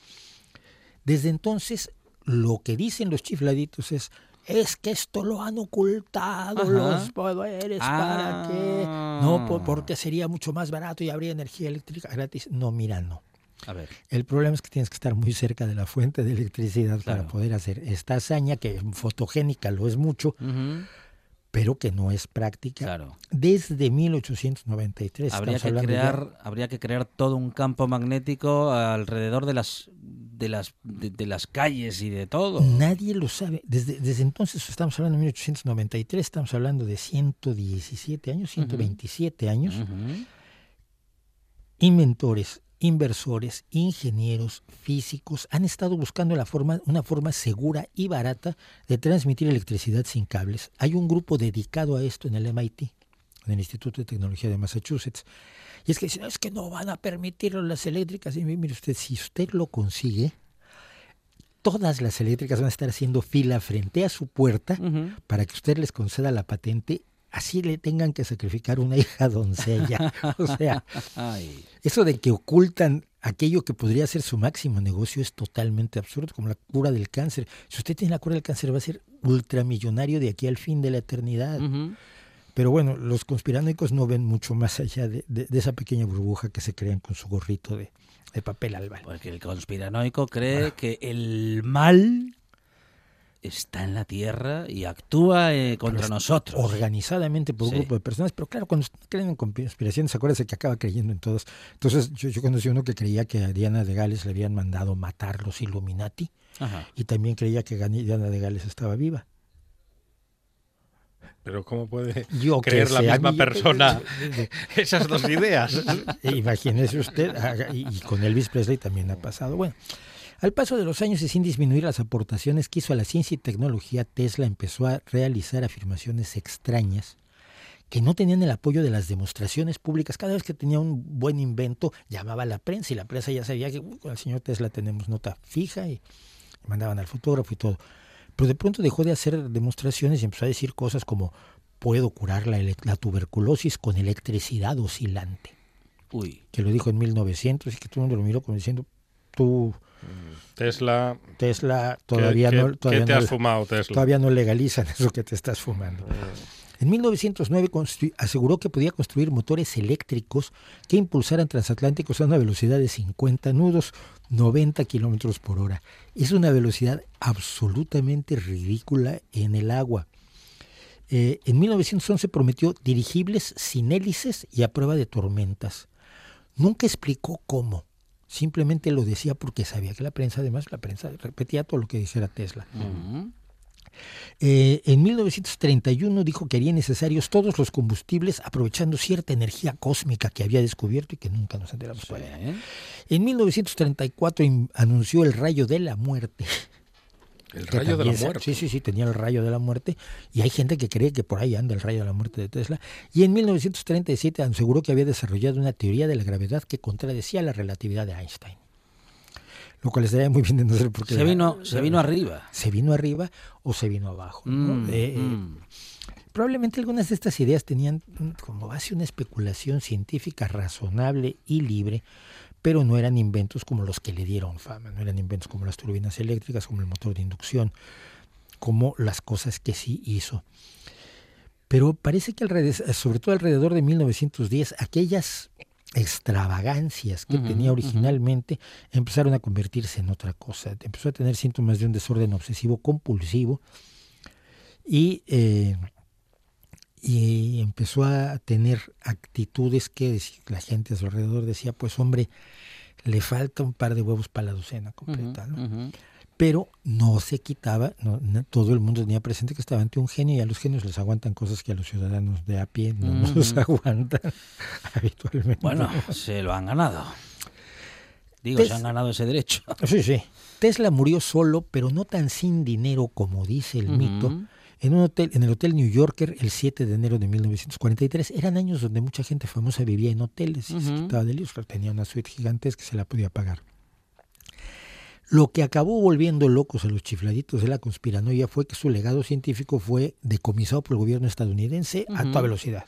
Desde entonces, lo que dicen los chifladitos es, es que esto lo han ocultado los poderes para que no ah. porque sería mucho más barato y habría energía eléctrica gratis no mira no a ver. El problema es que tienes que estar muy cerca de la fuente de electricidad para poder hacer esta hazaña, que fotogénica lo es mucho, pero que no es práctica. Claro. Desde 1893. Habría que, crear, habría que crear todo un campo magnético alrededor de las de las, de, las calles y de todo. Nadie lo sabe. Desde, desde entonces, estamos hablando de 1893, estamos hablando de 117 años, 127 años. Inventores, inversores, ingenieros, físicos han estado buscando la forma, una forma segura y barata de transmitir electricidad sin cables. Hay un grupo dedicado a esto en el MIT, en el Instituto de Tecnología de Massachusetts. Y es que dicen, es que no van a permitirlo las eléctricas. Y mire usted, si usted lo consigue, todas las eléctricas van a estar haciendo fila frente a su puerta para que usted les conceda la patente así le tengan que sacrificar una hija doncella. o sea, eso de que ocultan aquello que podría ser su máximo negocio es totalmente absurdo, como la cura del cáncer. Si usted tiene la cura del cáncer va a ser ultramillonario de aquí al fin de la eternidad. Pero bueno, los conspiranoicos no ven mucho más allá de, esa pequeña burbuja que se crean con su gorrito de, papel albal. Porque el conspiranoico cree que el mal está en la Tierra y actúa eh, contra nosotros. Organizadamente por un grupo de personas, pero claro, cuando creen en conspiraciones, acuérdense que acaba creyendo en todos. Entonces, yo, yo conocí uno que creía que a Diana de Gales le habían mandado matar los Illuminati y también creía que Diana de Gales estaba viva. Pero ¿cómo puede creer la misma persona esas dos ideas? Imagínese usted, y con Elvis Presley también ha pasado. Bueno, al paso de los años y sin disminuir las aportaciones que hizo a la ciencia y tecnología, Tesla empezó a realizar afirmaciones extrañas que no tenían el apoyo de las demostraciones públicas. Cada vez que tenía un buen invento, llamaba a la prensa y la prensa ya sabía que con el señor Tesla tenemos nota fija y mandaban al fotógrafo y todo. Pero de pronto dejó de hacer demostraciones y empezó a decir cosas como puedo curar la, la tuberculosis con electricidad oscilante. Uy. Que lo dijo en 1900 y que todo el mundo lo miró como diciendo, tú Tesla. Tesla todavía no. Todavía te has fumado, Tesla? Todavía no legalizan eso que te estás fumando. En 1909 aseguró que podía construir motores eléctricos que impulsaran transatlánticos a una velocidad de 50 nudos, 90 kilómetros por hora. Es una velocidad absolutamente ridícula en el agua. Eh, en 1911 prometió dirigibles sin hélices y a prueba de tormentas. Nunca explicó cómo. Simplemente lo decía porque sabía que la prensa, además, la prensa repetía todo lo que dijera Tesla. Eh, en 1931 dijo que haría necesarios todos los combustibles aprovechando cierta energía cósmica que había descubierto y que nunca nos enteramos cuál En 1934 anunció el rayo de la muerte. El rayo de la muerte. Sí, sí, sí, tenía el rayo de la muerte. Y hay gente que cree que por ahí anda el rayo de la muerte de Tesla. Y en 1937 aseguró que había desarrollado una teoría de la gravedad que contradecía la relatividad de Einstein. Lo cual estaría muy bien de no ser porque... Se vino, se vino arriba. Se vino arriba o se vino abajo. Mm, eh, eh, mm. Probablemente algunas de estas ideas tenían como base una especulación científica razonable y libre pero no eran inventos como los que le dieron fama, no eran inventos como las turbinas eléctricas, como el motor de inducción, como las cosas que sí hizo. Pero parece que alrededor, sobre todo alrededor de 1910, aquellas extravagancias que tenía originalmente empezaron a convertirse en otra cosa. Empezó a tener síntomas de un desorden obsesivo compulsivo y eh, y empezó a tener actitudes que la gente a su alrededor decía, pues hombre, le falta un par de huevos para la docena completa, ¿no? Pero no se quitaba, no, todo el mundo tenía presente que estaba ante un genio y a los genios les aguantan cosas que a los ciudadanos de a pie no nos aguantan habitualmente. Bueno, se lo han ganado. Digo, se han ganado ese derecho. Sí, sí. Tesla murió solo, pero no tan sin dinero como dice el mito en un hotel, en el Hotel New Yorker, el 7 de enero de 1943. Eran años donde mucha gente famosa vivía en hoteles y se quitaba de líos. Tenía una suite gigantesca que se la podía pagar. Lo que acabó volviendo locos a los chifladitos de la conspiranoia fue que su legado científico fue decomisado por el gobierno estadounidense a toda velocidad.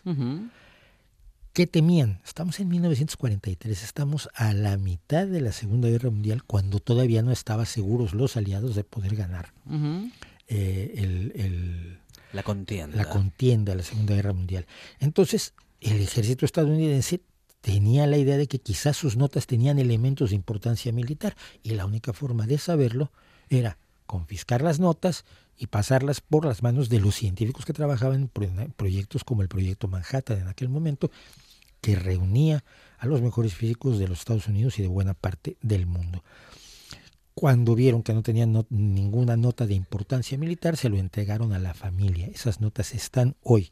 ¿Qué temían? Estamos en 1943, estamos a la mitad de la Segunda Guerra Mundial cuando todavía no estaban seguros los aliados de poder ganar. Eh, el, la contienda. La contienda de la Segunda Guerra Mundial. Entonces, el ejército estadounidense tenía la idea de que quizás sus notas tenían elementos de importancia militar y la única forma de saberlo era confiscar las notas y pasarlas por las manos de los científicos que trabajaban en proyectos como el proyecto Manhattan en aquel momento, que reunía a los mejores físicos de los Estados Unidos y de buena parte del mundo. Cuando vieron que no tenían ninguna nota de importancia militar, se lo entregaron a la familia. Esas notas están hoy.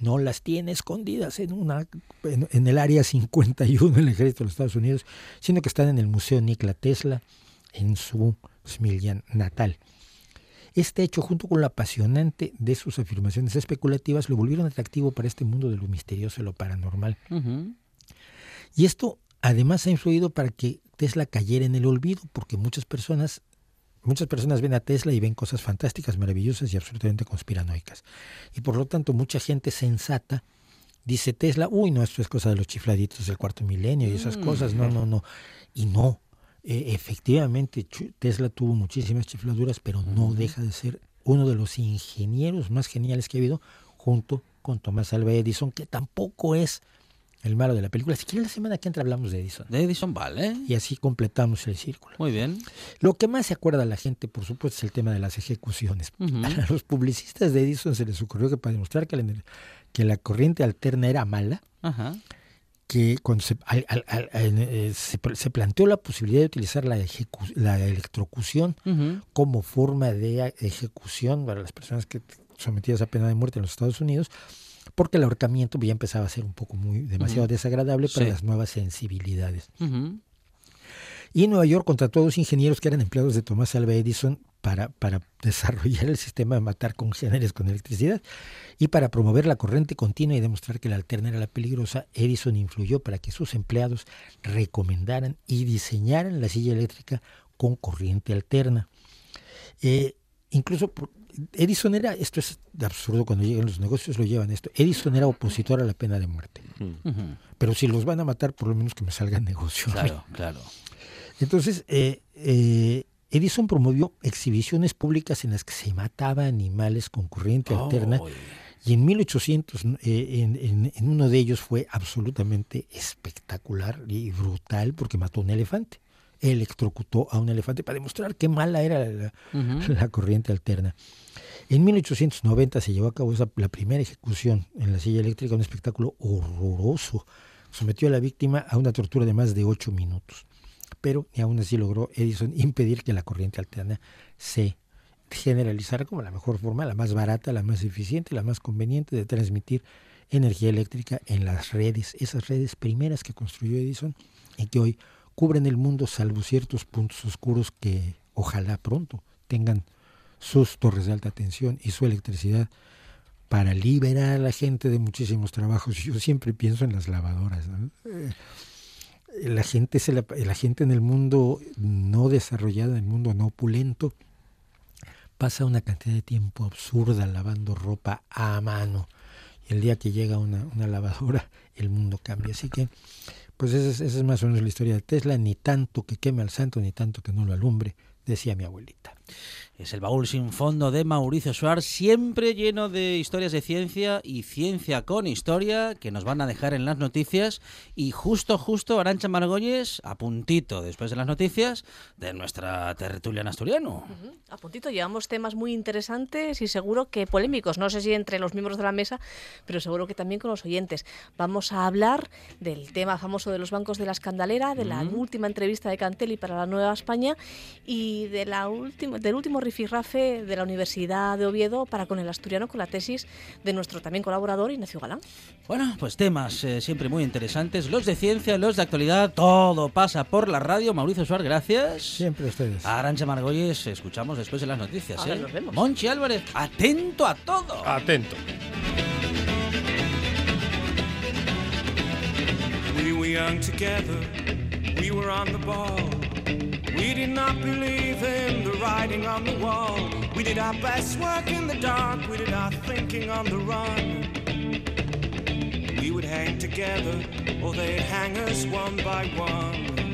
No las tiene escondidas en, una, en, el área 51 del ejército de los Estados Unidos, sino que están en el Museo Nikola Tesla, en su Smiljan natal. Este hecho, junto con lo apasionante de sus afirmaciones especulativas, lo volvieron atractivo para este mundo de lo misterioso y lo paranormal. Y esto además ha influido para que Tesla cayera en el olvido, porque muchas personas, muchas personas ven a Tesla y ven cosas fantásticas, maravillosas y absolutamente conspiranoicas. Y por lo tanto, mucha gente sensata dice Tesla, uy, no, esto es cosa de los chifladitos del cuarto milenio y esas mm. cosas, no, no, no. Y no, e, efectivamente, Tesla tuvo muchísimas chifladuras, pero no deja de ser uno de los ingenieros más geniales que ha habido, junto con Tomás Alva Edison, que tampoco es el malo de la película. Si quieres la semana que entra hablamos de Edison. De Edison, vale. Y así completamos el círculo. Muy bien. Lo que más se acuerda a la gente, por supuesto, es el tema de las ejecuciones. A los publicistas de Edison se les ocurrió que para demostrar que la, que la corriente alterna era mala, que cuando eh, se, se, planteó la posibilidad de utilizar la, la electrocución como forma de ejecución para las personas que sometidas a pena de muerte en los Estados Unidos, porque el ahorcamiento ya empezaba a ser un poco muy demasiado desagradable para las nuevas sensibilidades. Y en Nueva York contrató a dos ingenieros que eran empleados de Thomas Alva Edison para, para desarrollar el sistema de matar congéneres con electricidad y para promover la corriente continua y demostrar que la alterna era la peligrosa, Edison influyó para que sus empleados recomendaran y diseñaran la silla eléctrica con corriente alterna. Eh, incluso Edison era, esto es absurdo cuando llegan los negocios, lo llevan esto, Edison era opositor a la pena de muerte. Pero si los van a matar, por lo menos que me salga negocio. Claro, claro. Entonces, eh, eh, Edison promovió exhibiciones públicas en las que se mataba animales con corriente alterna. Y en 1800, eh, en, en, uno de ellos fue absolutamente espectacular y brutal porque mató a un elefante electrocutó a un elefante para demostrar qué mala era la, corriente alterna. En 1890 se llevó a cabo la primera ejecución en la silla eléctrica, un espectáculo horroroso. Sometió a la víctima a una tortura de más de ocho minutos. Pero ni aún así logró Edison impedir que la corriente alterna se generalizara como la mejor forma, la más barata, la más eficiente, la más conveniente de transmitir energía eléctrica en las redes, esas redes primeras que construyó Edison y que hoy cubren el mundo salvo ciertos puntos oscuros que ojalá pronto tengan sus torres de alta tensión y su electricidad para liberar a la gente de muchísimos trabajos. Yo siempre pienso en las lavadoras. Eh, la, gente se la, gente en el mundo no desarrollado, en el mundo no opulento, pasa una cantidad de tiempo absurda lavando ropa a mano. Y el día que llega una, una lavadora, el mundo cambia. Así que pues esa es, más o menos la historia de Tesla, ni tanto que queme al santo, ni tanto que no lo alumbre, decía mi abuelita. Es el baúl sin fondo de Mauricio Suárez, siempre lleno de historias de ciencia y ciencia con historia que nos van a dejar en las noticias. Y justo, justo, Arancha Margolles, a puntito después de las noticias de nuestra tertulia asturiano. A puntito, llevamos temas muy interesantes y seguro que polémicos. No sé si entre los miembros de la mesa, pero seguro que también con los oyentes. Vamos a hablar del tema famoso de los bancos de la escandalera, de la última entrevista de Cantelli para la Nueva España y de la última, del último rifirrafe de la Universidad de Oviedo para con el asturiano con la tesis de nuestro también colaborador Ignacio Galán. Bueno, pues temas eh, siempre muy interesantes, los de ciencia, los de actualidad, todo pasa por la radio. Mauricio Suárez, gracias. Siempre ustedes. Arancha Margolles, escuchamos después de las noticias. ¿eh? nos vemos. Monchi Álvarez, atento a todo. Atento. We were young together, we were on the ball. We did not believe in the writing on the wall. We did our best work in the dark. We did our thinking on the run. We would hang together, or they'd hang us one by one.